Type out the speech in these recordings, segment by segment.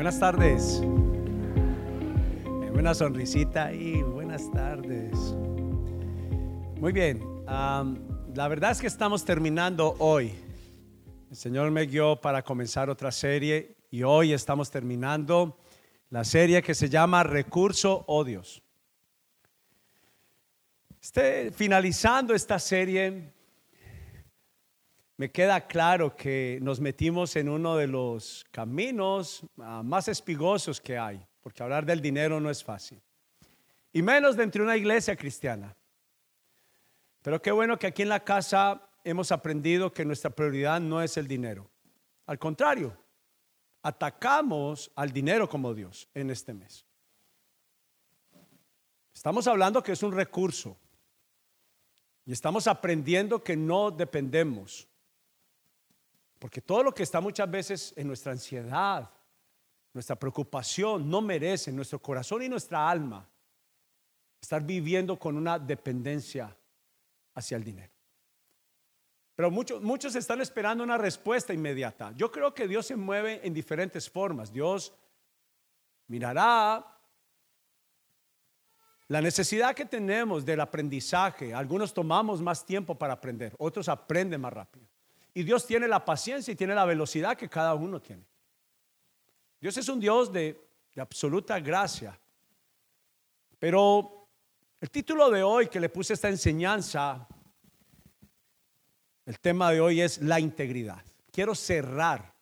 Buenas tardes. Buena sonrisita y buenas tardes. Muy bien. la verdad es que estamos terminando hoy. El Señor me guió para comenzar otra serie y hoy estamos terminando la serie que se llama Recurso Odios. Este, finalizando esta serie, me queda claro que nos metimos en uno de los caminos ah, más espigosos que hay, porque hablar del dinero no es fácil, y menos dentro de una iglesia cristiana. Pero qué bueno que aquí en la casa hemos aprendido que nuestra prioridad no es el dinero. Al contrario, atacamos al dinero como Dios en este mes. Estamos hablando que es un recurso y estamos aprendiendo que no dependemos porque todo lo que está muchas veces en nuestra ansiedad, nuestra preocupación, no merece nuestro corazón y nuestra alma estar viviendo con una dependencia hacia el dinero. Pero muchos, muchos están esperando una respuesta inmediata. Yo creo que Dios se mueve en diferentes formas. Dios mirará la necesidad que tenemos del aprendizaje. Algunos tomamos más tiempo para aprender, otros aprenden más rápido. Y Dios tiene la paciencia y tiene la velocidad que cada uno tiene. Dios es un Dios de, absoluta gracia. Pero el título de hoy que le puse esta enseñanza, el tema de hoy es la integridad. Quiero cerrar,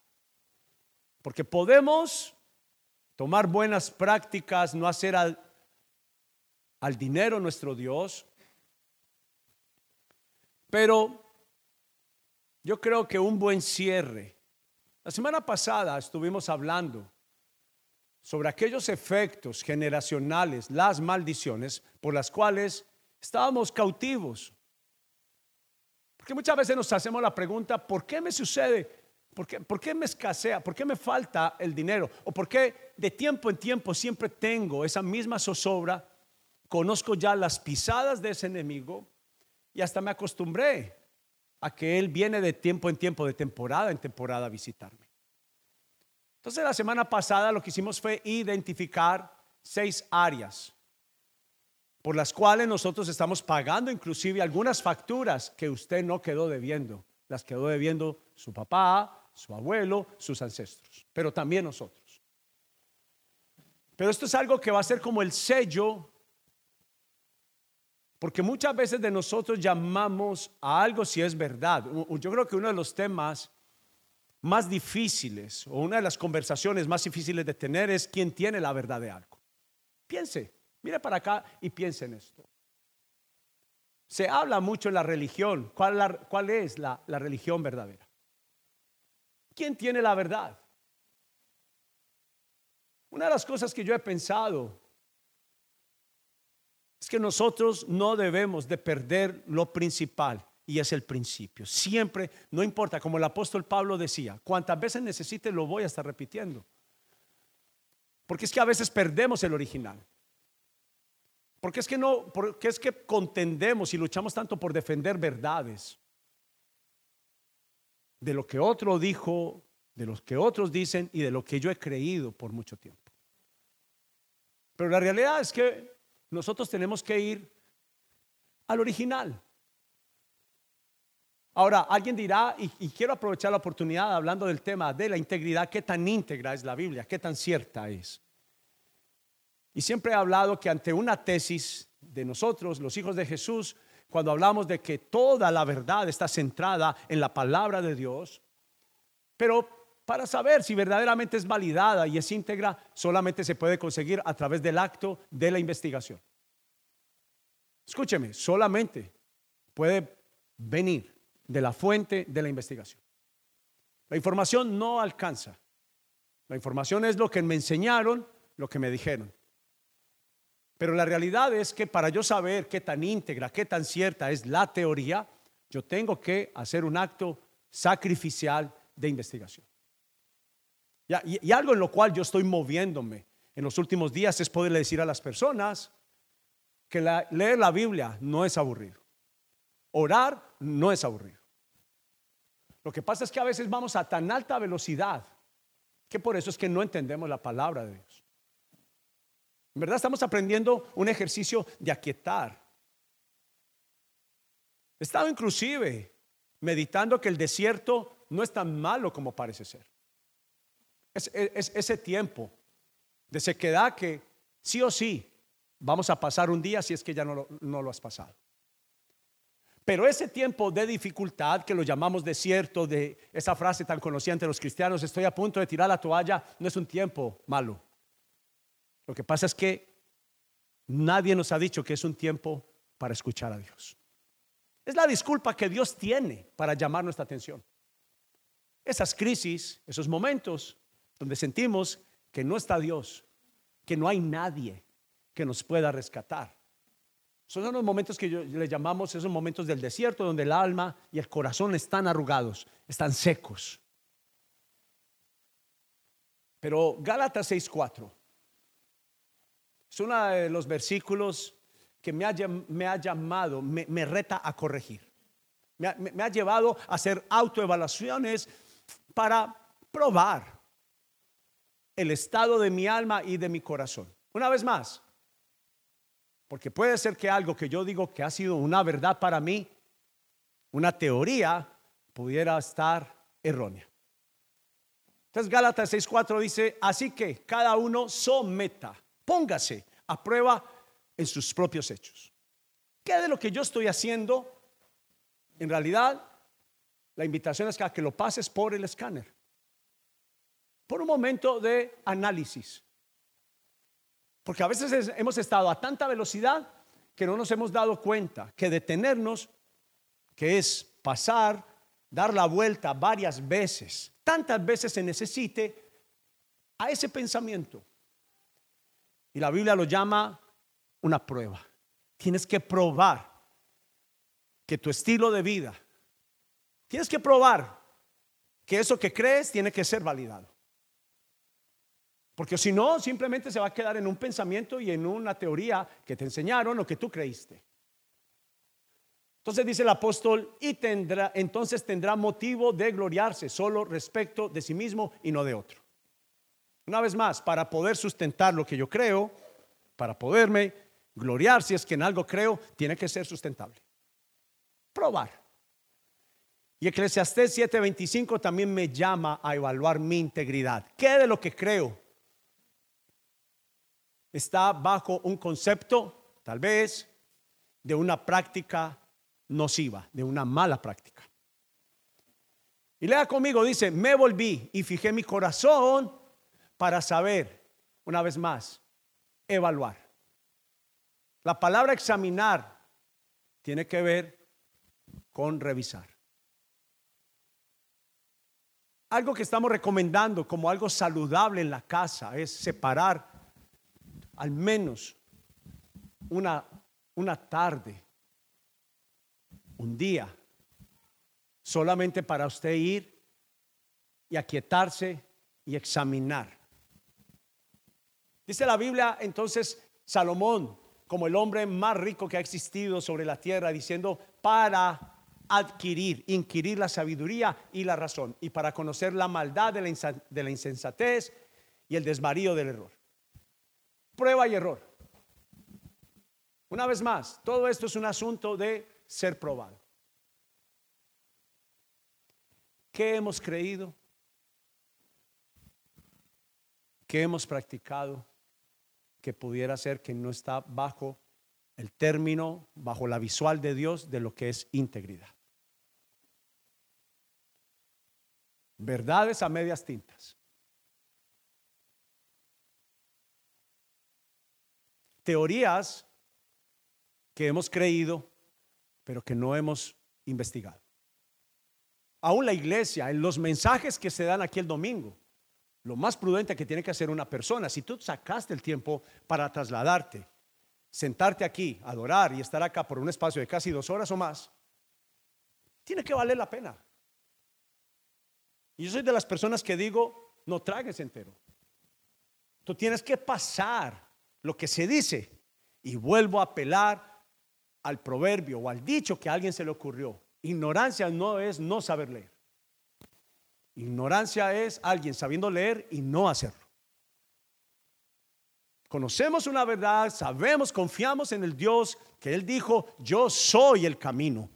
porque podemos tomar buenas prácticas, no hacer al, al dinero nuestro Dios, pero yo creo que un buen cierre. La semana pasada estuvimos hablando sobre aquellos efectos generacionales, las maldiciones por las cuales estábamos cautivos. Porque muchas veces nos hacemos la pregunta, ¿por qué me sucede? ¿Por qué, ¿Por qué, me escasea? ¿Por qué me falta el dinero? ¿O por qué de tiempo en tiempo siempre tengo esa misma zozobra? Conozco ya las pisadas de ese enemigo y hasta me acostumbré a que Él viene de tiempo en tiempo, de temporada en temporada a visitarme. Entonces la semana pasada lo que hicimos fue identificar seis áreas por las cuales nosotros estamos pagando inclusive algunas facturas que usted no quedó debiendo, las quedó debiendo su papá, su abuelo, sus ancestros, pero también nosotros. Pero esto es algo que va a ser como el sello porque muchas veces de nosotros llamamos a algo si es verdad. Yo creo que uno de los temas más difíciles o una de las conversaciones más difíciles de tener es quién tiene la verdad de algo. Piense, mire para acá y piense en esto. Se habla mucho en la religión. ¿Cuál, es la, la religión verdadera? ¿Quién tiene la verdad? Una de las cosas que yo he pensado es que nosotros no debemos de perder lo principal y es el principio. Siempre, no importa, como el apóstol Pablo decía, cuantas veces necesite lo voy a estar repitiendo. Porque es que a veces perdemos el original. Porque es que no, porque es que contendemos y luchamos tanto por defender verdades de lo que otro dijo, de lo que otros dicen y de lo que yo he creído por mucho tiempo. Pero la realidad es que nosotros tenemos que ir al original. Ahora, alguien dirá, y, quiero aprovechar la oportunidad hablando del tema de la integridad, qué tan íntegra es la Biblia, qué tan cierta es. Y siempre he hablado que ante una tesis de nosotros, los hijos de Jesús, cuando hablamos de que toda la verdad está centrada en la palabra de Dios, pero para saber si verdaderamente es validada y es íntegra, solamente se puede conseguir a través del acto de la investigación. Escúcheme, solamente puede venir de la fuente de la investigación. La información no alcanza. La información es lo que me enseñaron, lo que me dijeron. Pero la realidad es que para yo saber qué tan íntegra, qué tan cierta es la teoría, yo tengo que hacer un acto sacrificial de investigación. Y, algo en lo cual yo estoy moviéndome en los últimos días es poderle decir a las personas que leer la Biblia no es aburrido. Orar no es aburrido. Lo que pasa es que a veces vamos a tan alta velocidad Que por eso es que no entendemos la palabra de Dios. En verdad estamos aprendiendo un ejercicio de aquietar. He estado inclusive meditando que el desierto no es tan malo como parece ser. Es, ese tiempo de sequedad que sí o sí vamos a pasar un día si es que ya no no lo has pasado. Pero ese tiempo de dificultad, que lo llamamos desierto, de esa frase tan conocida entre los cristianos, estoy a punto de tirar la toalla, no es un tiempo malo. Lo que pasa es que nadie nos ha dicho que es un tiempo para escuchar a Dios. Es la disculpa que Dios tiene para llamar nuestra atención. Esas crisis, esos momentos donde sentimos que no está Dios, que no hay nadie que nos pueda rescatar. Son los momentos que le llamamos esos momentos del desierto donde el alma y el corazón están arrugados, están secos. Pero Gálatas 6:4 es uno de los versículos que me ha, llamado, me, reta a corregir. Me ha llevado a hacer autoevaluaciones para probar el estado de mi alma y de mi corazón. Una vez más, porque puede ser que algo que yo digo que ha sido una verdad para mí, una teoría, pudiera estar errónea. Entonces Gálatas 6:4 dice, así que cada uno someta, póngase a prueba en sus propios hechos. ¿Qué de lo que yo estoy haciendo? En realidad, la invitación es a que lo pases por el escáner, por un momento de análisis. Porque a veces hemos estado a tanta velocidad que no nos hemos dado cuenta que detenernos, que es pasar, dar la vuelta varias veces, tantas veces se necesite a ese pensamiento. Y la Biblia lo llama una prueba. Tienes que probar que tu estilo de vida, tienes que probar que eso que crees tiene que ser validado. Porque si no, simplemente se va a quedar en un pensamiento y en una teoría que te enseñaron o que tú creíste. Entonces dice el apóstol, y tendrá, entonces tendrá motivo de gloriarse solo respecto de sí mismo y no de otro. Una vez más, para poder sustentar lo que yo creo, para poderme gloriar si es que en algo creo, tiene que ser sustentable. Probar. Y Eclesiastés 7:25 también me llama a evaluar mi integridad. ¿Qué de lo que creo está bajo un concepto, tal vez, de una práctica nociva, de una mala práctica. Y lea conmigo, dice, me volví y fijé mi corazón para saber, una vez más, evaluar. La palabra examinar tiene que ver con revisar. Algo que estamos recomendando como algo saludable en la casa es separar al menos una, una tarde, un día, solamente para usted ir y aquietarse y examinar. Dice la Biblia entonces Salomón como el hombre más rico que ha existido sobre la tierra, diciendo, para adquirir, inquirir la sabiduría y la razón, y para conocer la maldad de la, insensatez y el desvarío del error prueba y error. Una vez más, todo esto es un asunto de ser probado. ¿Qué hemos creído? ¿Qué hemos practicado que pudiera ser que no está bajo el término, bajo la visual de Dios de lo que es integridad? Verdades a medias tintas. Teorías que hemos creído, pero que no hemos investigado. Aún la iglesia, en los mensajes que se dan aquí el domingo, lo más prudente que tiene que hacer una persona, si tú sacaste el tiempo para trasladarte, sentarte aquí, adorar y estar acá por un espacio de casi dos horas o más, tiene que valer la pena. Y yo soy de las personas que digo, no tragues entero. Tú tienes que pasar lo que se dice y vuelvo a apelar al proverbio o al dicho que a alguien se le ocurrió. Ignorancia no es no saber leer. Ignorancia es alguien sabiendo leer y no hacerlo. Conocemos una verdad, sabemos, confiamos en el Dios que Él dijo, yo soy el camino.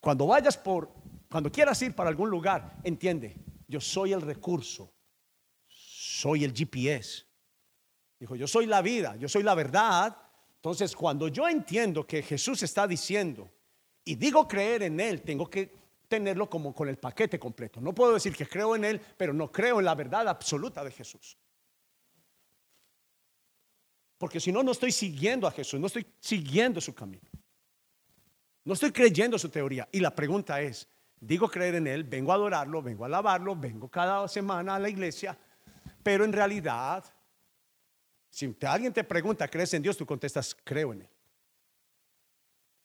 Cuando vayas por, cuando quieras ir para algún lugar, entiende, yo soy el recurso, soy el GPS. Dijo, yo soy la vida, yo soy la verdad. Entonces, cuando yo entiendo que Jesús está diciendo y digo creer en Él, tengo que tenerlo como con el paquete completo. No puedo decir que creo en Él, pero no creo en la verdad absoluta de Jesús. Porque si no, no estoy siguiendo a Jesús, no estoy siguiendo su camino. No estoy creyendo su teoría. Y la pregunta es, digo creer en Él, vengo a adorarlo, vengo a alabarlo, vengo cada semana a la iglesia, pero en realidad, si alguien te pregunta, ¿crees en Dios? Tú contestas, creo en Él.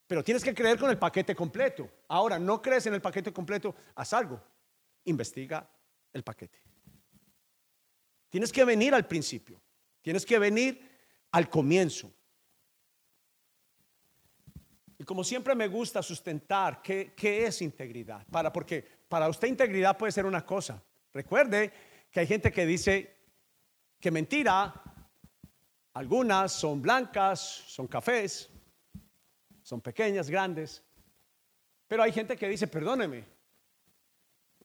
Pero tienes que creer con el paquete completo. Ahora, no crees en el paquete completo, haz algo. Investiga el paquete. Tienes que venir al principio. Tienes que venir al comienzo. Y como siempre me gusta sustentar qué, qué es integridad. Para, porque para usted integridad puede ser una cosa. Recuerde que hay gente que dice que mentira, algunas son blancas, son cafés, son pequeñas, grandes. Pero hay gente que dice, perdóneme,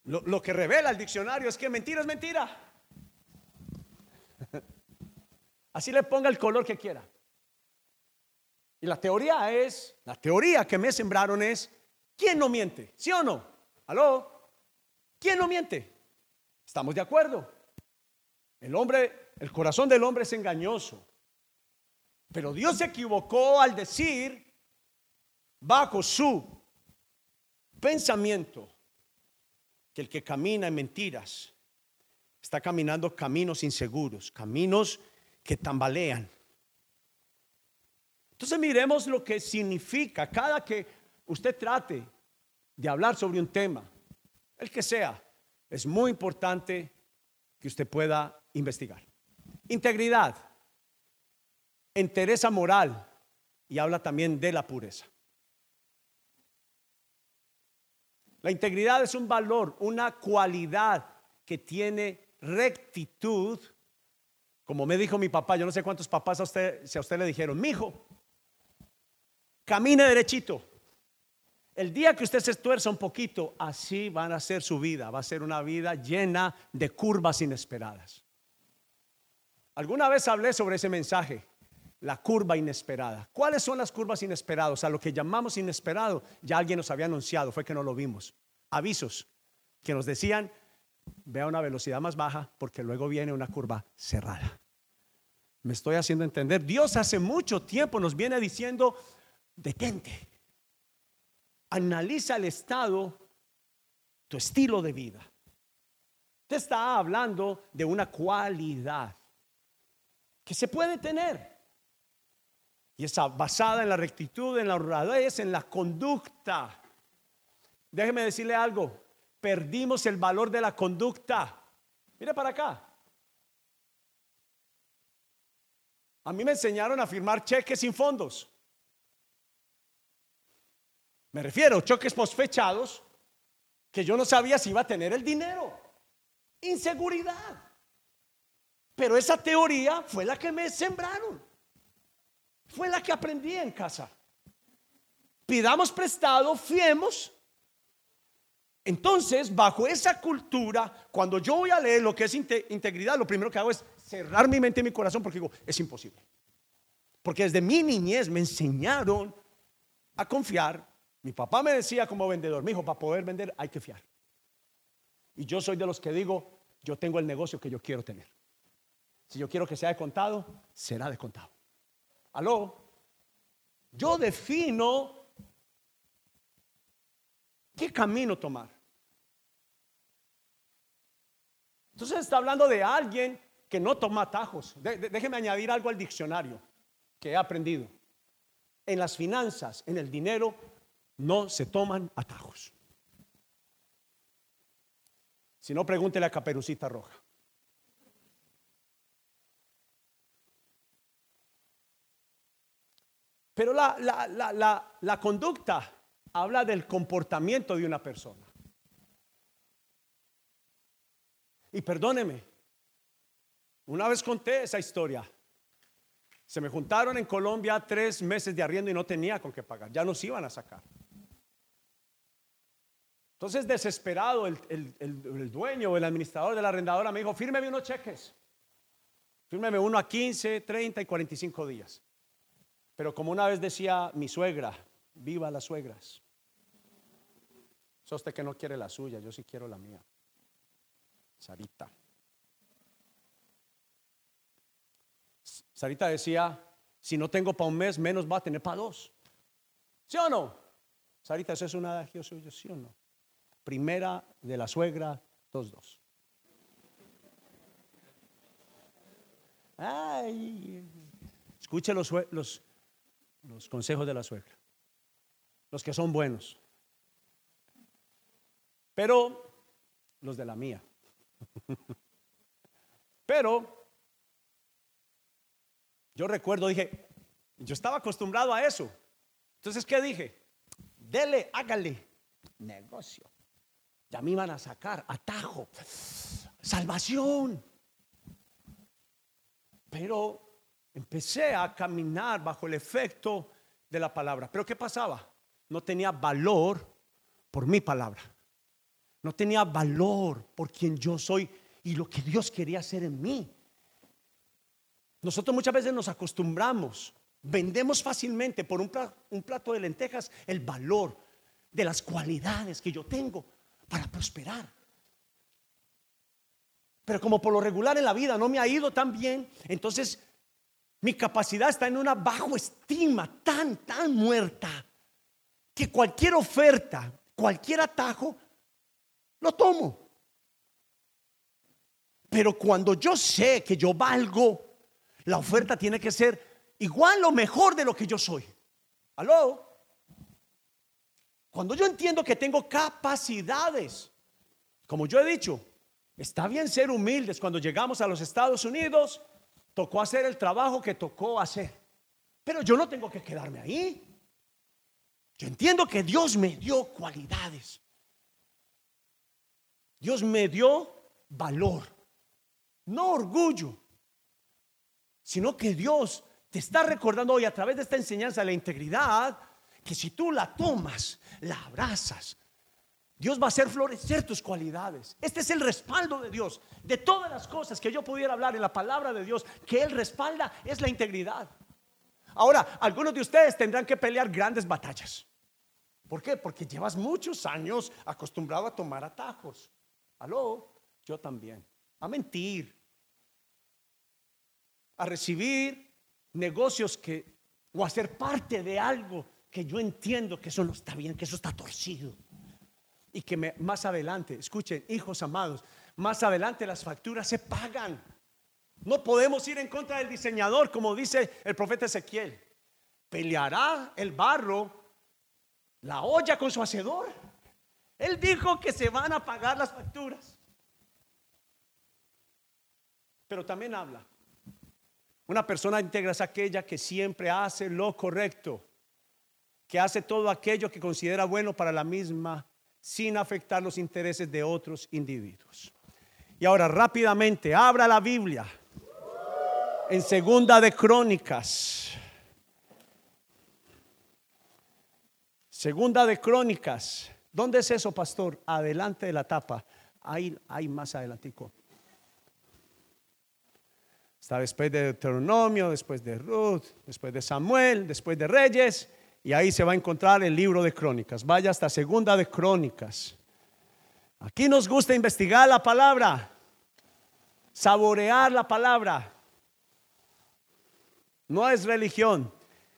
lo, que revela el diccionario es que mentira es mentira. Así le ponga el color que quiera. Y la teoría es, la teoría que me sembraron es, ¿quién no miente? ¿Sí o no? ¿Aló? ¿Quién no miente? ¿Estamos de acuerdo? El hombre, el corazón del hombre es engañoso. Pero Dios se equivocó al decir bajo su pensamiento que el que camina en mentiras está caminando caminos inseguros, caminos que tambalean. Entonces miremos lo que significa cada que usted trate de hablar sobre un tema, el que sea, es muy importante que usted pueda investigar. Integridad, entereza moral y habla también de la pureza. La integridad es un valor, una cualidad que tiene rectitud. Como me dijo mi papá, yo no sé cuántos papás a usted, si a usted le dijeron, mi hijo, camine derechito. El día que usted se estuerza un poquito, así van a ser su vida. Va a ser una vida llena de curvas inesperadas. Alguna vez hablé sobre ese mensaje, la curva inesperada. ¿Cuáles son las curvas inesperadas? A lo que llamamos inesperado, ya alguien nos había anunciado, fue que no lo vimos. Avisos que nos decían, vea una velocidad más baja porque luego viene una curva cerrada. Me estoy haciendo entender. Dios hace mucho tiempo nos viene diciendo, detente, analiza el estado, tu estilo de vida. Te está hablando de una cualidad que se puede tener. Y está basada en la rectitud, en la honradez, en la conducta. Déjeme decirle algo, perdimos el valor de la conducta. Mire para acá. A mí me enseñaron a firmar cheques sin fondos. Me refiero a cheques posfechados que yo no sabía si iba a tener el dinero. Inseguridad. Pero esa teoría fue la que me sembraron. Fue la que aprendí en casa. Pidamos prestado, fiemos. Entonces, bajo esa cultura, cuando yo voy a leer lo que es integridad, lo primero que hago es cerrar mi mente y mi corazón porque digo, es imposible. Porque desde mi niñez me enseñaron a confiar. Mi papá me decía como vendedor, mi hijo, para poder vender hay que fiar. Y yo soy de los que digo, yo tengo el negocio que yo quiero tener. Si yo quiero que sea de contado, será de contado. Aló, yo defino qué camino tomar. Entonces está hablando de alguien que no toma atajos. déjeme añadir algo al diccionario que he aprendido. En las finanzas, en el dinero, no se toman atajos. Si no, pregúntele a Caperucita Roja. Pero la, conducta habla del comportamiento de una persona. Y perdóneme, una vez conté esa historia. Se me juntaron en Colombia tres meses de arriendo y no tenía con qué pagar. Ya nos iban a sacar. Entonces, desesperado, el, el, dueño o el administrador de la arrendadora me dijo, fírmeme unos cheques. Fírmeme uno a 15, 30 y 45 días. Pero como una vez decía mi suegra, viva las suegras. Es usted que no quiere la suya, yo sí quiero la mía. Sarita. Sarita decía, si no tengo para un mes, menos va a tener para dos. ¿Sí o no? Sarita, eso es un adagio suyo, ¿sí o no? Primera de la suegra, dos, dos. Ay, escuche los, los, los consejos de la suegra, los que son buenos, pero los de la mía. Pero yo recuerdo, dije, yo estaba acostumbrado a eso. Entonces, ¿qué dije? Dele, hágale negocio. Ya me iban a sacar, atajo, salvación. Pero empecé a caminar bajo el efecto de la palabra. Pero ¿qué pasaba? No tenía valor por mi palabra. No tenía valor por quien yo soy y lo que Dios quería hacer en mí. Nosotros muchas veces nos acostumbramos, vendemos fácilmente por un plato, un plato de lentejas el valor de las cualidades que yo tengo para prosperar. Pero como por lo regular en la vida no me ha ido tan bien, entonces mi capacidad está en una bajo estima tan, tan muerta, que cualquier oferta, cualquier atajo, lo tomo. Pero cuando yo sé que yo valgo, la oferta tiene que ser igual o mejor de lo que yo soy. ¿Aló? Cuando yo entiendo que tengo capacidades, como yo he dicho, está bien ser humildes. Cuando llegamos a los Estados Unidos, tocó hacer el trabajo que tocó hacer. Pero yo no tengo que quedarme ahí. Yo entiendo que Dios me dio cualidades. Dios me dio valor, no orgullo, sino que Dios te está recordando hoy a través de esta enseñanza de la integridad, que si tú la tomas, la abrazas, Dios va a hacer florecer tus cualidades. Este es el respaldo de Dios. De todas las cosas que yo pudiera hablar en la palabra de Dios, que Él respalda es la integridad. Ahora, algunos de ustedes tendrán que pelear grandes batallas. ¿Por qué? Porque llevas muchos años acostumbrado a tomar atajos. Aló, yo también. A mentir. A recibir negocios que, o a ser parte de algo que yo entiendo que eso no está bien, que eso está torcido. Y que más adelante, escuchen, hijos amados, más adelante las facturas se pagan. No podemos ir en contra del diseñador, como dice el profeta Ezequiel. Peleará el barro, la olla con su hacedor. Él dijo que se van a pagar las facturas. Pero también habla. Una persona íntegra es aquella que siempre hace lo correcto, que hace todo aquello que considera bueno para la misma sin afectar los intereses de otros individuos. Y ahora rápidamente, abra la Biblia en Segunda de Crónicas. Segunda de Crónicas ¿Dónde es eso, pastor? Adelante de la tapa. Ahí, hay más adelantico. Está después de Deuteronomio, después de Ruth, después de Samuel, después de Reyes. Y ahí se va a encontrar el libro de Crónicas. Vaya hasta segunda de Crónicas. Aquí nos gusta investigar la palabra, saborear la palabra. No es religión.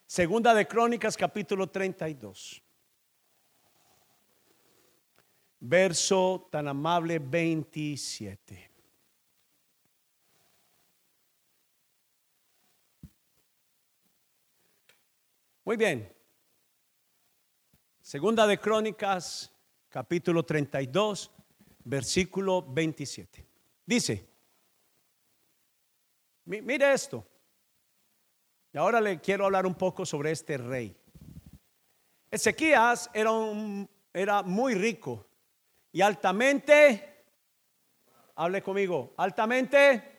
Segunda de Crónicas capítulo 32 verso tan amable 27. Muy bien. Segunda de Crónicas, capítulo 32, versículo 27. Dice, mire esto. Y ahora le quiero hablar un poco sobre este rey. Ezequías era, un, era muy rico y altamente hable conmigo, altamente.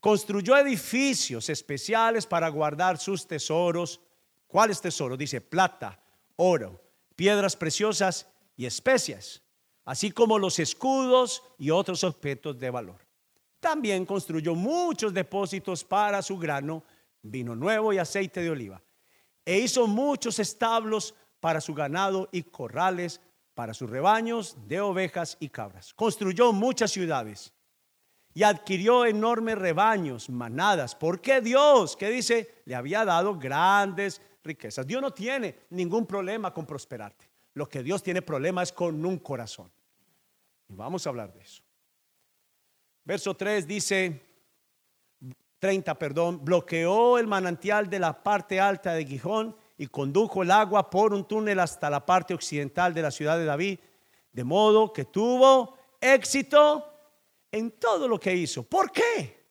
Construyó edificios especiales para guardar sus tesoros. ¿Cuáles tesoros? Dice plata, oro, piedras preciosas y especias, así como los escudos y otros objetos de valor. También construyó muchos depósitos para su grano, vino nuevo y aceite de oliva. E hizo muchos establos para su ganado y corrales para sus rebaños de ovejas y cabras. Construyó muchas ciudades y adquirió enormes rebaños, manadas, porque Dios, que dice, le había dado grandes riquezas. Dios no tiene ningún problema con prosperarte. Lo que Dios tiene problema es con un corazón. Y vamos a hablar de eso. Verso 3 dice, 30, perdón, bloqueó el manantial de la parte alta de Gijón y condujo el agua por un túnel hasta la parte occidental de la ciudad de David, de modo que tuvo éxito en todo lo que hizo. ¿Por qué?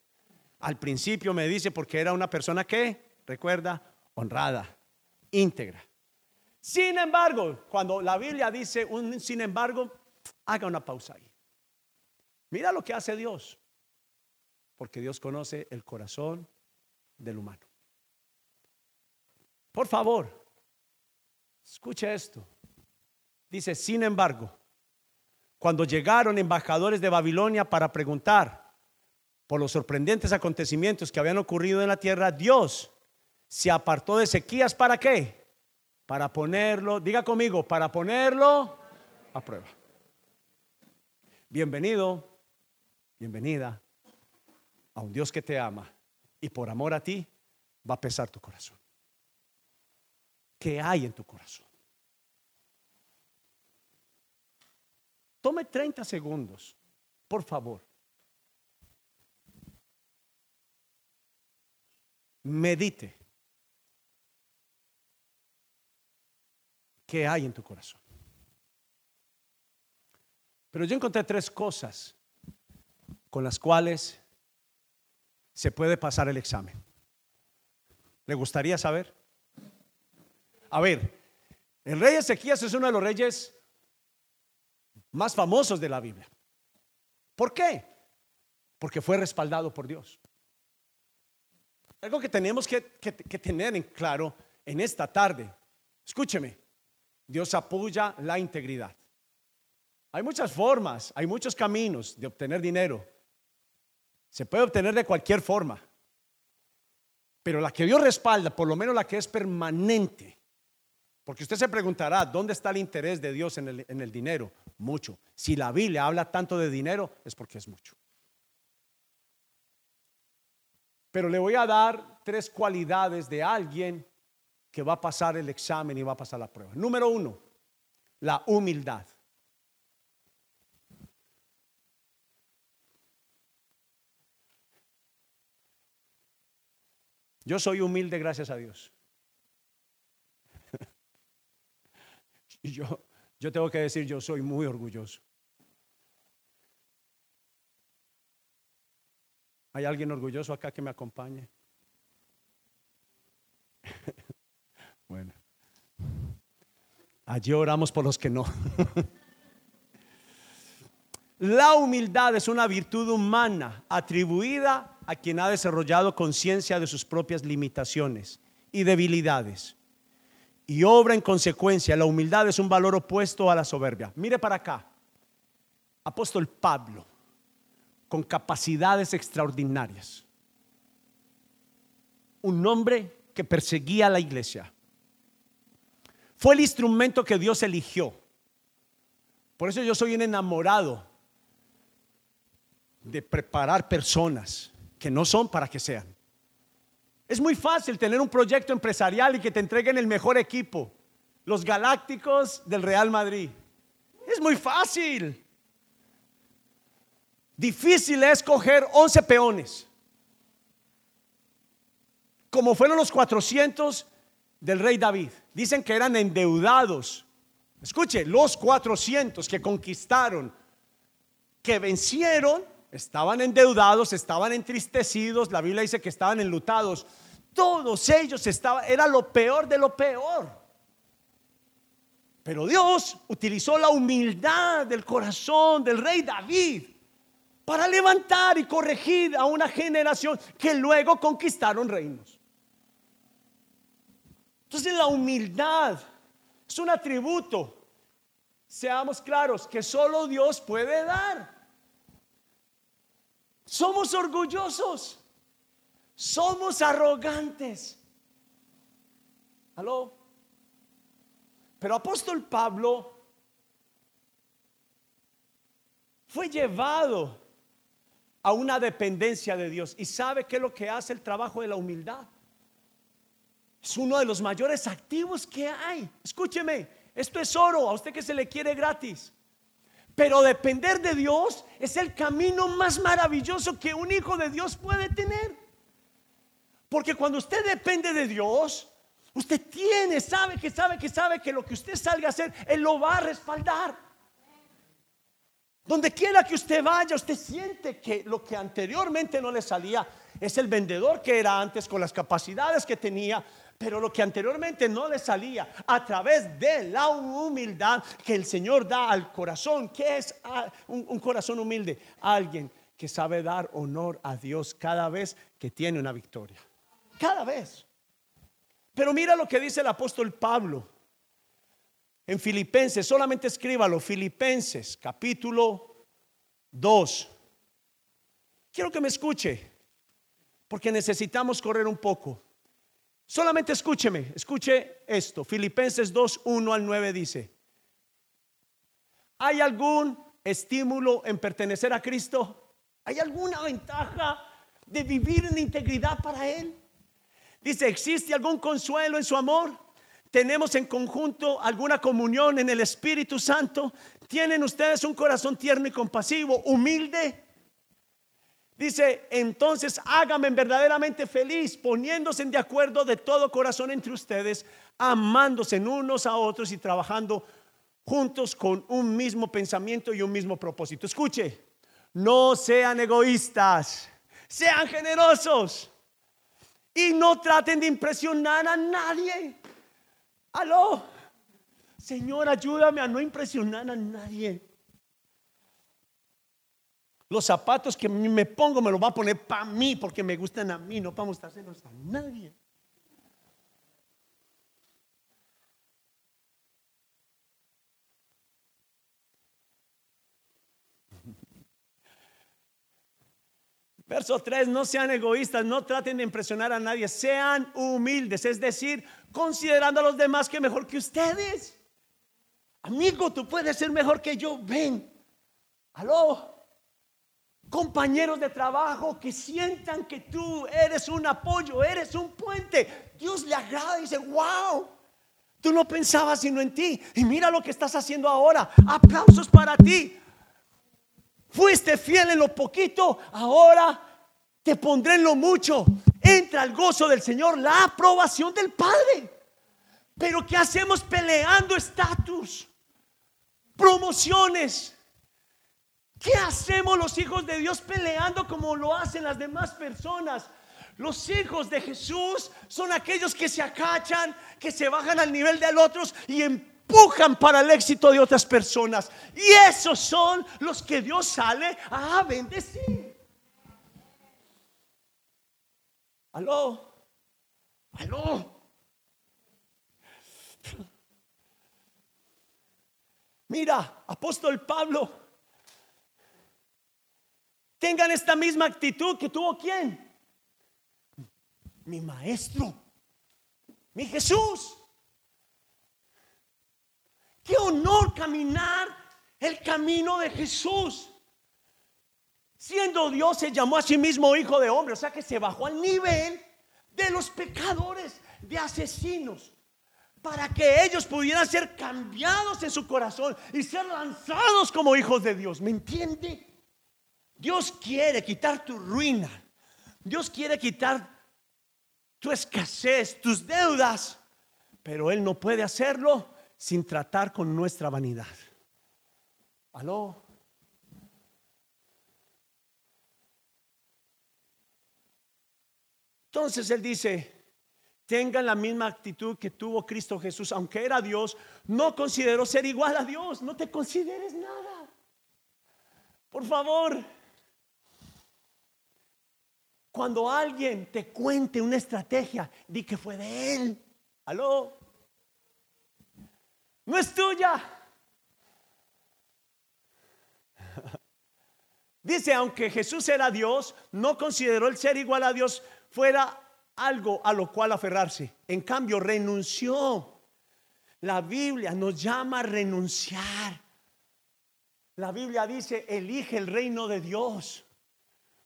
Al principio me dice porque era una persona que, recuerda, honrada, íntegra. Sin embargo, cuando la Biblia dice un sin embargo, haga una pausa ahí. Mira lo que hace Dios, porque Dios conoce el corazón del humano. Por favor, escuche esto. Dice, sin embargo, cuando llegaron embajadores de Babilonia para preguntar por los sorprendentes acontecimientos que habían ocurrido en la tierra, Dios se apartó de Ezequías para qué? Para ponerlo, diga conmigo, para ponerlo a prueba. Bienvenido, bienvenida a un Dios que te ama y por amor a ti va a pesar tu corazón. ¿Qué hay en tu corazón? Tome 30 segundos, por favor. Medite. ¿Qué hay en tu corazón? Pero yo encontré tres cosas con las cuales se puede pasar el examen. ¿Le gustaría saber? A ver, el rey Ezequías es uno de los reyes más famosos de la Biblia. ¿Por qué? Porque fue respaldado por Dios. Algo que tenemos que, tener en claro en esta tarde. Escúcheme, Dios apoya la integridad. Hay muchas formas, hay muchos caminos de obtener dinero. Se puede obtener de cualquier forma. Pero la que Dios respalda, por lo menos la que es permanente, porque usted se preguntará, ¿dónde está el interés de Dios en el, en el dinero? Mucho. Si la Biblia habla tanto de dinero, es porque es mucho. Pero le voy a dar tres cualidades de alguien que va a pasar el examen y va a pasar la prueba. Número uno, la humildad. Yo soy humilde gracias a Dios. Yo, yo tengo que decir, yo soy muy orgulloso. ¿Hay alguien orgulloso acá que me acompañe? allí oramos por los que no. La humildad es una virtud humana atribuida a quien ha desarrollado conciencia de sus propias limitaciones y debilidades y obra en consecuencia. La humildad es un valor opuesto a la soberbia. Mire para acá. Apóstol Pablo, con capacidades extraordinarias. Un hombre que perseguía a la iglesia. Fue el instrumento que Dios eligió. Por eso yo soy un enamorado de preparar personas que no son para que sean. Es muy fácil tener un proyecto empresarial y que te entreguen el mejor equipo, los Galácticos del Real Madrid. Es muy fácil. Difícil es coger 11 peones, como fueron los 400 del rey David. Dicen que eran endeudados. Escuche, los 400 que conquistaron, que vencieron, Estaban endeudados, estaban entristecidos, la Biblia dice que estaban enlutados. Todos ellos estaban, era lo peor de lo peor. Pero Dios utilizó la humildad del corazón del rey David para levantar y corregir a una generación que luego conquistaron reinos. Entonces la humildad es un atributo, seamos claros, que solo Dios puede dar. Somos orgullosos, somos arrogantes. ¿Aló? Pero apóstol Pablo fue llevado a una dependencia de Dios. ¿Y sabe qué es lo que hace el trabajo de la humildad? Es uno de los mayores activos que hay. Escúcheme, esto es oro, a usted que se le quiere gratis. Pero depender de Dios es el camino más maravilloso que un hijo de Dios puede tener. Porque cuando usted depende de Dios, Usted tiene, sabe que sabe que sabe que lo que usted salga a hacer, Él lo va a respaldar. Donde quiera que usted vaya, usted siente que lo que anteriormente no le salía es el vendedor que era antes con las capacidades que tenía, pero lo que anteriormente no le salía a través de la humildad que el Señor da al corazón, que es un, un corazón humilde, alguien que sabe dar honor a Dios cada vez que tiene una victoria. Cada vez. Pero mira lo que dice el apóstol Pablo en Filipenses, solamente escríbalo, Filipenses capítulo 2. Quiero que me escuche, porque necesitamos correr un poco. Solamente escúcheme, escuche esto. Filipenses 2, 1 al 9 dice, ¿hay algún estímulo en pertenecer a Cristo? ¿Hay alguna ventaja de vivir en integridad para Él? Dice, ¿existe algún consuelo en su amor? ¿Tenemos en conjunto alguna comunión en el Espíritu Santo? ¿Tienen ustedes un corazón tierno y compasivo, humilde? Dice, entonces háganme verdaderamente feliz, poniéndose de acuerdo de todo corazón entre ustedes, amándose unos a otros y trabajando juntos con un mismo pensamiento y un mismo propósito. Escuche, no sean egoístas, sean generosos y no traten de impresionar a nadie. Aló, Señor, ayúdame a no impresionar a nadie. Los zapatos que me pongo me los va a poner para mí porque me gustan a mí, no para mostrárselos a nadie. Verso 3, no sean egoístas, no traten de impresionar a nadie, sean humildes, es decir, considerando a los demás que mejor que ustedes. Amigo, tú puedes ser mejor que yo, ven. Aló. Compañeros de trabajo que sientan que tú eres un apoyo, eres un puente. Dios le agrada y dice, wow, tú no pensabas sino en ti. Y mira lo que estás haciendo ahora. Aplausos para ti. Fuiste fiel en lo poquito, ahora te pondré en lo mucho. Entra al gozo del Señor, la aprobación del Padre. Pero ¿qué hacemos peleando estatus? Promociones. ¿Qué hacemos los hijos de Dios peleando como lo hacen las demás personas? Los hijos de Jesús son aquellos que se acachan, que se bajan al nivel de los otros y empujan para el éxito de otras personas. Y esos son los que Dios sale a bendecir. Aló, aló. Mira, apóstol Pablo, tengan esta misma actitud que tuvo quién? Mi maestro, mi Jesús. Qué honor caminar el camino de Jesús. Siendo Dios, se llamó a sí mismo hijo de hombre, o sea que se bajó al nivel de los pecadores, de asesinos, para que ellos pudieran ser cambiados en su corazón y ser lanzados como hijos de Dios. ¿Me entiende? Dios quiere quitar tu ruina. Dios quiere quitar tu escasez, tus deudas, pero Él no puede hacerlo sin tratar con nuestra vanidad. Aló. Entonces él dice, tengan la misma actitud que tuvo Cristo Jesús, aunque era Dios, no consideró ser igual a Dios, no te consideres nada. Por favor, cuando alguien te cuente una estrategia, di que fue de él. Aló. No es tuya. Dice, aunque Jesús era Dios, no consideró el ser igual a Dios fuera algo a lo cual aferrarse. En cambio, renunció. La Biblia nos llama a renunciar. La Biblia dice, elige el reino de Dios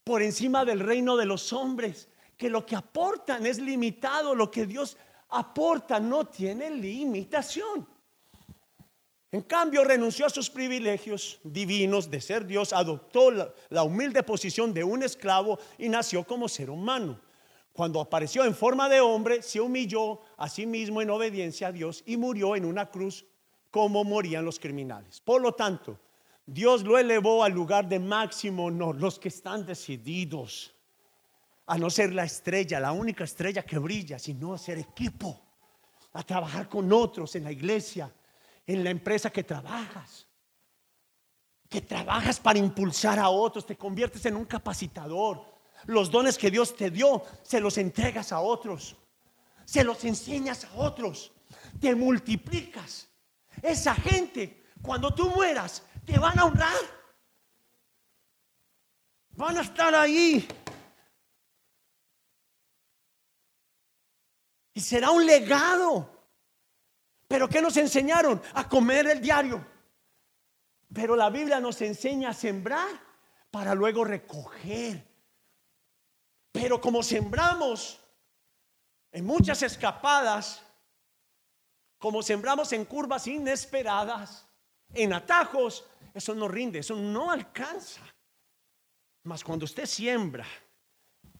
por encima del reino de los hombres, que lo que aportan es limitado, lo que Dios aporta no tiene limitación. En cambio, renunció a sus privilegios divinos de ser Dios, adoptó la, humilde posición de un esclavo y nació como ser humano. Cuando apareció en forma de hombre, se humilló a sí mismo en obediencia a Dios y murió en una cruz como morían los criminales. Por lo tanto, Dios lo elevó al lugar de máximo honor, los que están decididos a no ser la estrella, la única estrella que brilla, sino a ser equipo, a trabajar con otros en la iglesia, en la empresa que trabajas, que trabajas para impulsar a otros, te conviertes en un capacitador. Los dones que Dios te dio, se los entregas a otros, se los enseñas a otros, te multiplicas. Esa gente, cuando tú mueras, te van a honrar. Van a estar ahí. Y será un legado. Pero ¿qué nos enseñaron? A comer el diario. Pero la Biblia nos enseña a sembrar para luego recoger. Pero como sembramos en muchas escapadas, como sembramos en curvas inesperadas, en atajos, eso no rinde, eso no alcanza. Mas cuando usted siembra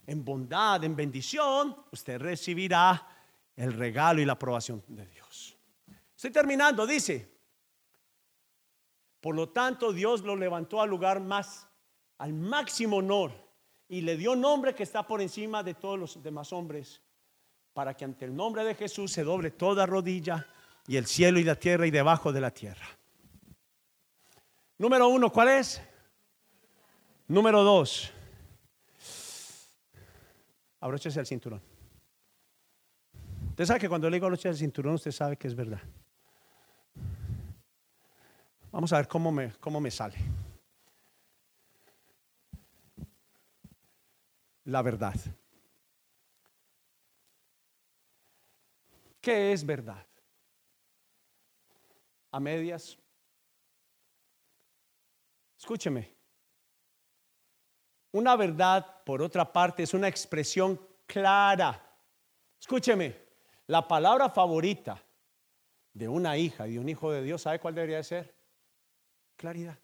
en bondad, en bendición, usted recibirá el regalo y la aprobación de Dios. Estoy terminando, dice. Por lo tanto, Dios lo levantó al lugar más, al máximo honor, y le dio nombre que está por encima de todos los demás hombres, para que ante el nombre de Jesús se doble toda rodilla, y el cielo y la tierra y debajo de la tierra. Número uno, ¿cuál es? Número dos, abróchese el cinturón. Usted sabe que cuando le digo abróchese el cinturón, usted sabe que es verdad. Vamos a ver cómo me, cómo me sale. La verdad. ¿Qué es verdad? A medias. Escúcheme. Una verdad, por otra parte, es una expresión clara. Escúcheme, la palabra favorita de una hija y de un hijo de Dios, ¿sabe cuál debería ser? claridad.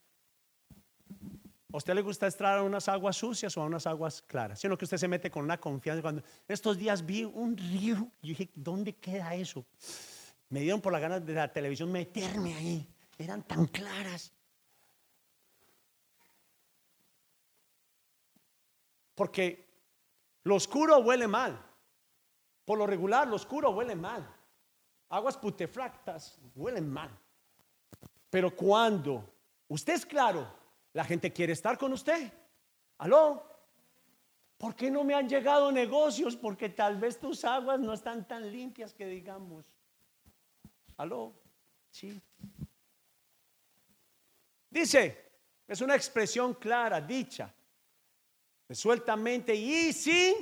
¿A usted le gusta entrar a unas aguas sucias o a unas aguas claras? Sino que usted se mete con una confianza. Cuando estos días vi un río, yo dije, ¿dónde queda eso? Me dieron por la ganas de la televisión meterme ahí. Eran tan claras. Porque lo oscuro huele mal. Por lo regular, lo oscuro huele mal. Aguas putefractas huelen mal. Pero cuando Usted es claro, la gente quiere estar con usted. ¿Aló? ¿Por qué no me han llegado negocios? Porque tal vez tus aguas no están tan limpias que digamos. ¿Aló? Sí. Dice, es una expresión clara, dicha, resueltamente y sin,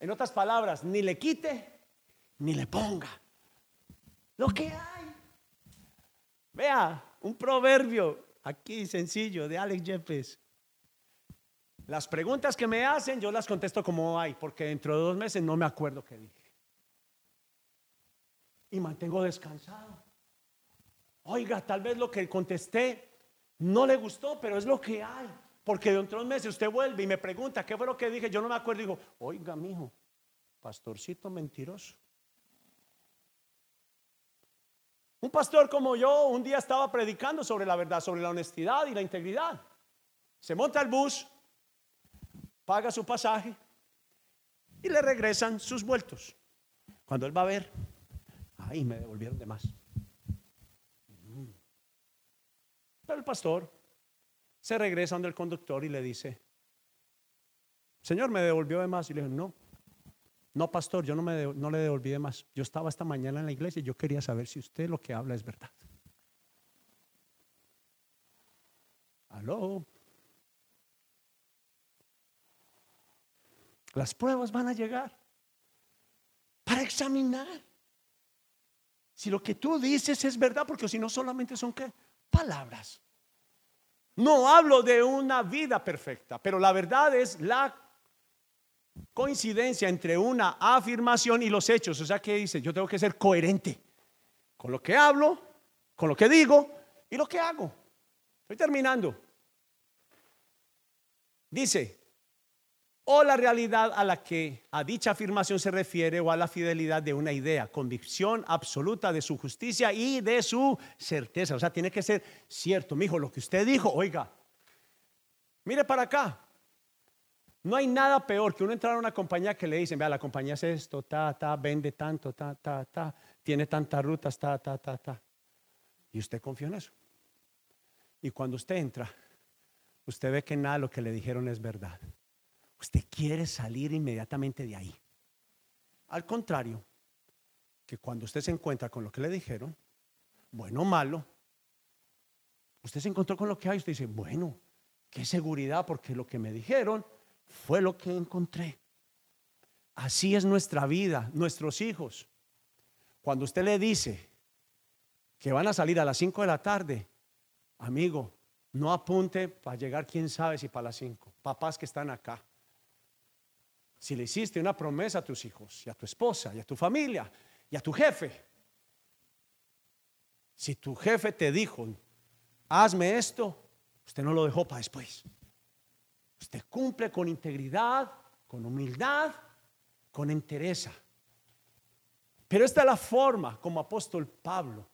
en otras palabras, ni le quite ni le ponga. Lo que hay. Vea, un proverbio aquí sencillo de Alex Jeffes. Las preguntas que me hacen yo las contesto como hay, porque dentro de dos meses no me acuerdo qué dije. Y mantengo descansado. Oiga, tal vez lo que contesté no le gustó, pero es lo que hay. Porque dentro de dos meses usted vuelve y me pregunta, ¿qué fue lo que dije? Yo no me acuerdo. Digo, oiga, mijo, pastorcito mentiroso. Un pastor como yo un día estaba predicando sobre la verdad, sobre la honestidad y la integridad. Se monta el bus, paga su pasaje y le regresan sus vueltos. Cuando él va a ver, ay, me devolvieron de más. Mm. Pero el pastor se regresa donde el conductor y le dice, Señor, me devolvió de más. Y le dijo, no, no, pastor, yo no, me no le devolví de más. Yo estaba esta mañana en la iglesia y yo quería saber si usted lo que habla es verdad. Aló. Las pruebas van a llegar para examinar si lo que tú dices es verdad, porque si no solamente son qué? Palabras. No hablo de una vida perfecta, pero la verdad es la coincidencia entre una afirmación y los hechos. O sea, que dice, yo tengo que ser coherente con lo que hablo, con lo que digo y lo que hago. Estoy terminando. Dice, o la realidad a la que a dicha afirmación se refiere o a la fidelidad de una idea, convicción absoluta de su justicia y de su certeza. O sea, tiene que ser cierto, mi hijo, lo que usted dijo, oiga, mire para acá. No hay nada peor que uno entrar a una compañía que le dicen, vea, la compañía es esto, ta, ta, vende tanto, ta, ta, ta, tiene tantas rutas, ta, ta, ta, ta. Y usted confía en eso. Y cuando usted entra, usted ve que nada de lo que le dijeron es verdad usted quiere salir inmediatamente de ahí. Al contrario, que cuando usted se encuentra con lo que le dijeron, bueno o malo, usted se encontró con lo que hay, usted dice, bueno, qué seguridad, porque lo que me dijeron fue lo que encontré. Así es nuestra vida, nuestros hijos. Cuando usted le dice que van a salir a las 5 de la tarde, amigo, no apunte para llegar quién sabe si para las 5. Papás que están acá. Si le hiciste una promesa a tus hijos y a tu esposa y a tu familia y a tu jefe, si tu jefe te dijo, hazme esto, usted no lo dejó para después. Usted cumple con integridad, con humildad, con entereza. Pero esta es la forma como apóstol Pablo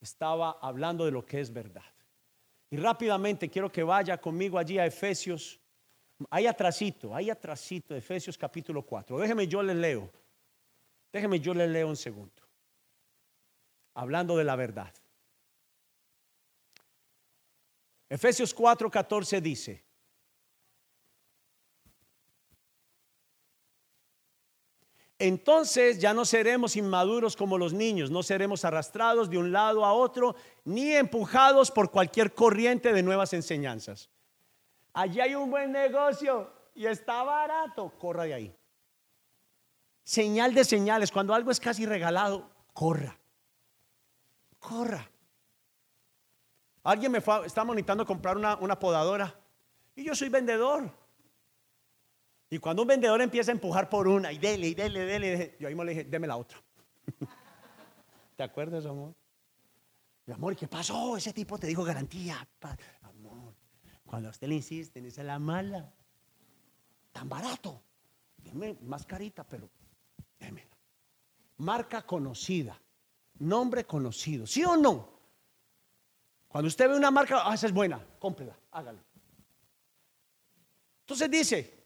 estaba hablando de lo que es verdad. Y rápidamente quiero que vaya conmigo allí a Efesios Ahí atrasito, ahí atrasito, Efesios capítulo 4. Déjeme yo le leo. Déjeme yo le leo un segundo. Hablando de la verdad. Efesios 4, 14 dice. Entonces ya no seremos inmaduros como los niños, no seremos arrastrados de un lado a otro, ni empujados por cualquier corriente de nuevas enseñanzas allí hay un buen negocio y está barato, corra de ahí. Señal de señales, cuando algo es casi regalado, corra. Corra. Alguien me fue, está monitando comprar una, podadora y yo soy vendedor. Y cuando un vendedor empieza a empujar por una y dele, y dele, dele, yo ahí me le dije, deme la otra. ¿Te acuerdas, amor? Mi amor, ¿qué pasó? Ese tipo te dijo garantía. Cuando a usted le insisten, esa es la mala. Tan barato. Deme más carita, pero démela. Marca conocida. Nombre conocido. ¿Sí o no? Cuando usted ve una marca, ah, esa es buena, cómprela, hágalo. Entonces dice,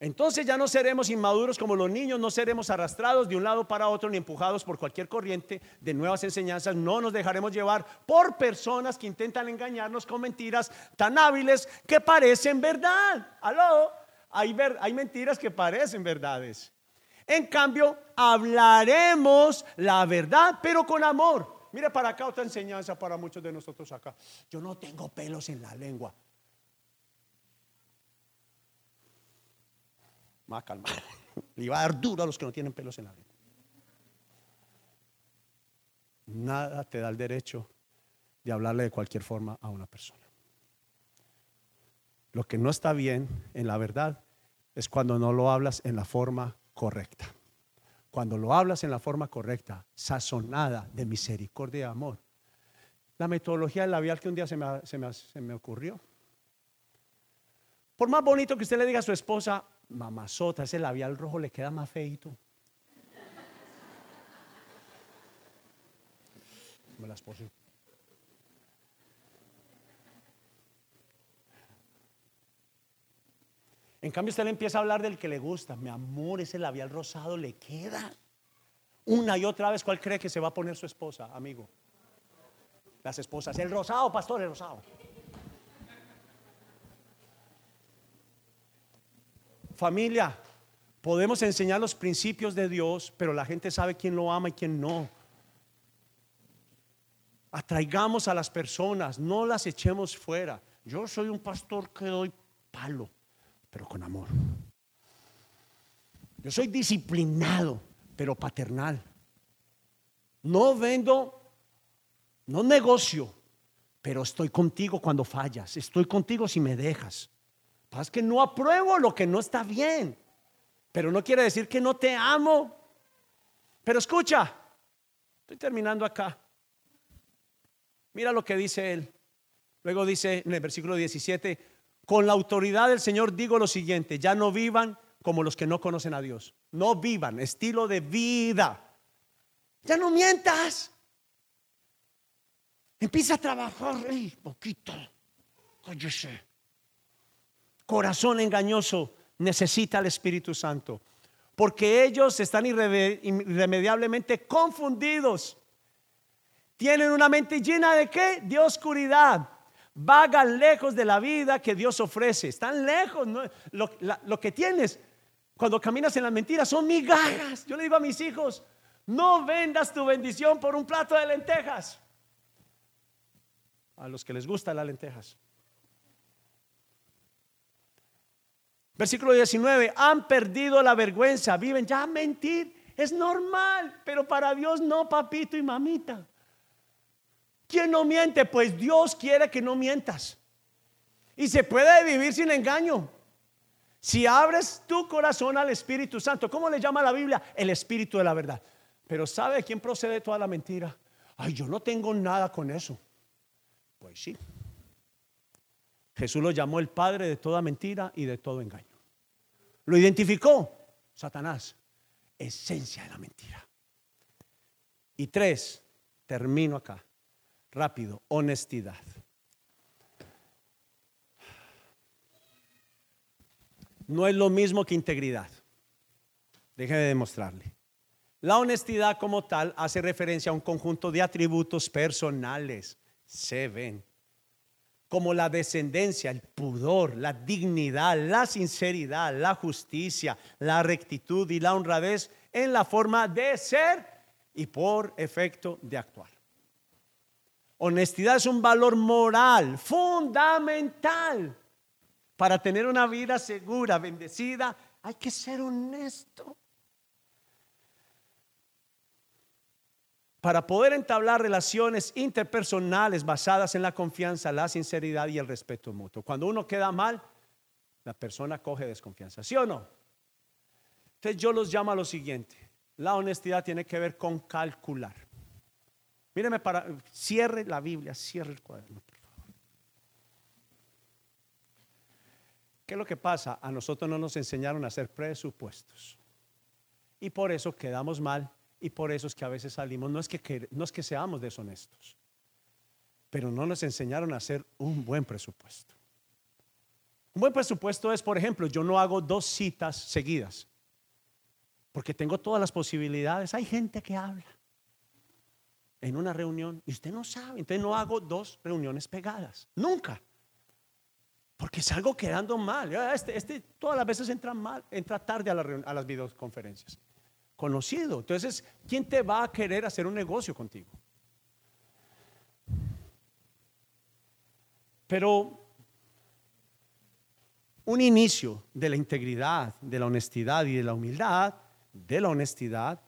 entonces ya no seremos inmaduros como los niños, no seremos arrastrados de un lado para otro ni empujados por cualquier corriente de nuevas enseñanzas, no nos dejaremos llevar por personas que intentan engañarnos con mentiras tan hábiles que parecen verdad. Aló, hay, hay mentiras que parecen verdades. En cambio, hablaremos la verdad, pero con amor. Mire para acá otra enseñanza para muchos de nosotros acá. Yo no tengo pelos en la lengua. Más calmar. Le va a dar duro a los que no tienen pelos en la lengua. Nada te da el derecho de hablarle de cualquier forma a una persona. Lo que no está bien en la verdad es cuando no lo hablas en la forma correcta. Cuando lo hablas en la forma correcta, sazonada de misericordia y amor. La metodología labial que un día se me, se me ocurrió. Por más bonito que usted le diga a su esposa, mamazota, ese labial rojo le queda más feito. Me las En cambio usted le empieza a hablar del que le gusta. Mi amor, ese labial rosado le queda. Una y otra vez, ¿cuál cree que se va a poner su esposa, amigo? Las esposas. El rosado, pastor, el rosado. Familia, podemos enseñar los principios de Dios, pero la gente sabe quién lo ama y quién no. Atraigamos a las personas, no las echemos fuera. Yo soy un pastor que doy palo, pero con amor. Yo soy disciplinado, pero paternal. No vendo, no negocio, pero estoy contigo cuando fallas. Estoy contigo si me dejas. Es que no apruebo lo que no está bien. Pero no quiere decir que no te amo. Pero escucha, estoy terminando acá. Mira lo que dice él. Luego dice en el versículo 17, con la autoridad del Señor digo lo siguiente, ya no vivan como los que no conocen a Dios. No vivan, estilo de vida. Ya no mientas. Empieza a trabajar, hey, poquito, cállese. Corazón engañoso necesita el Espíritu Santo, porque ellos están irremediablemente confundidos. Tienen una mente llena de qué? De oscuridad. Vagan lejos de la vida que Dios ofrece. Están lejos. Lo, lo que tienes cuando caminas en las mentiras son migajas. Yo le digo a mis hijos, no vendas tu bendición por un plato de lentejas. A los que les gustan las lentejas. Versículo 19, han perdido la vergüenza, viven ya mentir, es normal, pero para Dios no, papito y mamita. ¿Quién no miente? Pues Dios quiere que no mientas. Y se puede vivir sin engaño. Si abres tu corazón al Espíritu Santo, ¿cómo le llama la Biblia? El Espíritu de la verdad. Pero ¿sabe quién procede toda la mentira? Ay, yo no tengo nada con eso. Pues sí. Jesús lo llamó el padre de toda mentira y de todo engaño. Lo identificó Satanás, esencia de la mentira. Y tres, termino acá, rápido, honestidad. No es lo mismo que integridad. Déjeme demostrarle. La honestidad como tal hace referencia a un conjunto de atributos personales. Se ven como la descendencia, el pudor, la dignidad, la sinceridad, la justicia, la rectitud y la honradez en la forma de ser y por efecto de actuar. Honestidad es un valor moral fundamental. Para tener una vida segura, bendecida, hay que ser honesto. Para poder entablar relaciones interpersonales basadas en la confianza, la sinceridad y el respeto mutuo. Cuando uno queda mal, la persona coge desconfianza, ¿sí o no? Entonces yo los llamo a lo siguiente. La honestidad tiene que ver con calcular. Míreme para, cierre la Biblia, cierre el cuaderno, por favor. ¿Qué es lo que pasa? A nosotros no nos enseñaron a hacer presupuestos. Y por eso quedamos mal y por eso es que a veces salimos, no es que, no es que seamos deshonestos, pero no nos enseñaron a hacer un buen presupuesto. Un buen presupuesto es, por ejemplo, yo no hago dos citas seguidas, porque tengo todas las posibilidades. Hay gente que habla en una reunión y usted no sabe, entonces no hago dos reuniones pegadas, nunca. Porque salgo quedando mal. Este, este todas las veces entra mal, entra tarde a, a las videoconferencias conocido. Entonces, ¿quién te va a querer hacer un negocio contigo? Pero un inicio de la integridad, de la honestidad y de la humildad, de la honestidad,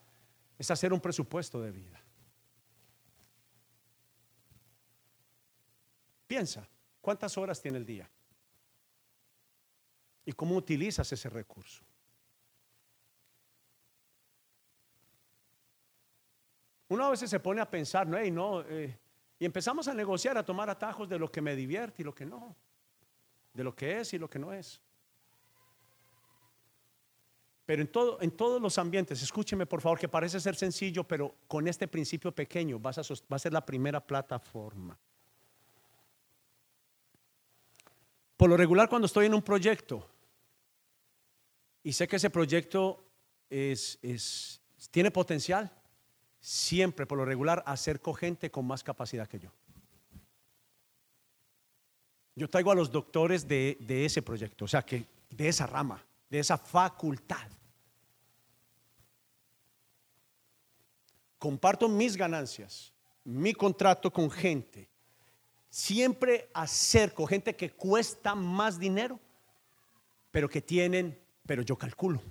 es hacer un presupuesto de vida. Piensa, ¿cuántas horas tiene el día? ¿Y cómo utilizas ese recurso? Uno a veces se pone a pensar, no, no, eh", y empezamos a negociar, a tomar atajos de lo que me divierte y lo que no, de lo que es y lo que no es. Pero en, todo, en todos los ambientes, escúcheme por favor, que parece ser sencillo, pero con este principio pequeño vas a, va a ser la primera plataforma. Por lo regular, cuando estoy en un proyecto, y sé que ese proyecto es, es, tiene potencial, siempre por lo regular acerco gente con más capacidad que yo. Yo traigo a los doctores de, ese proyecto, o sea, que de esa rama, de esa facultad. Comparto mis ganancias, mi contrato con gente. Siempre acerco gente que cuesta más dinero, pero que tienen, pero yo calculo.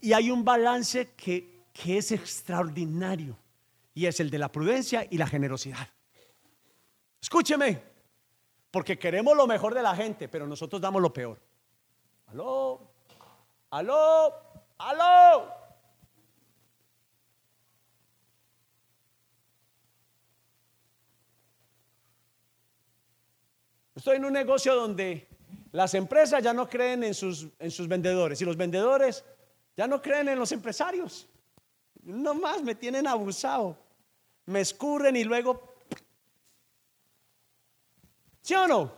Y hay un balance que, que es extraordinario, y es el de la prudencia y la generosidad. Escúcheme, porque queremos lo mejor de la gente, pero nosotros damos lo peor. Aló, aló, aló. Estoy en un negocio donde las empresas ya no creen en sus, en sus vendedores y los vendedores ya no creen en los empresarios. No más me tienen abusado. Me escurren y luego ¿Sí o no?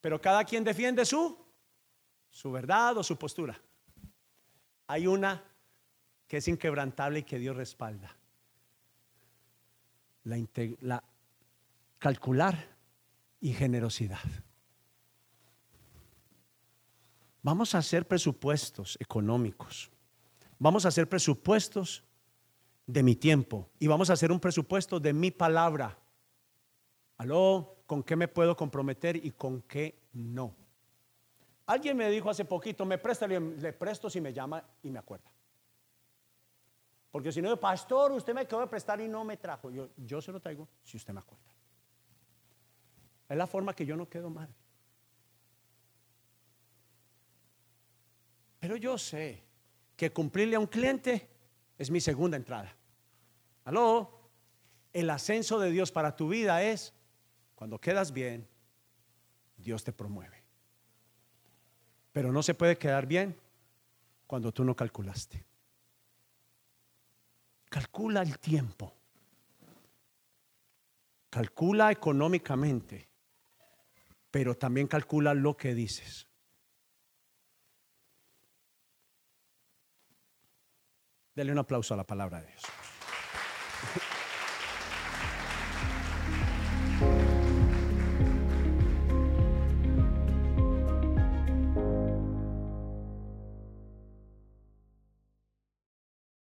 Pero cada quien defiende su, su verdad o su postura. Hay una que es inquebrantable y que Dios respalda. La, la calcular y generosidad. Vamos a hacer presupuestos económicos. Vamos a hacer presupuestos de mi tiempo y vamos a hacer un presupuesto de mi palabra. Aló, ¿con qué me puedo comprometer y con qué no? Alguien me dijo hace poquito, me presta, le, presto si me llama y me acuerda. Porque si no, pastor, usted me acaba de prestar y no me trajo. Yo, yo se lo traigo si usted me acuerda. Es la forma que yo no quedo mal. Pero yo sé que cumplirle a un cliente es mi segunda entrada. Aló, el ascenso de Dios para tu vida es cuando quedas bien, Dios te promueve. Pero no se puede quedar bien cuando tú no calculaste. Calcula el tiempo. Calcula económicamente, pero también calcula lo que dices. Dele un aplauso a la palabra de Dios.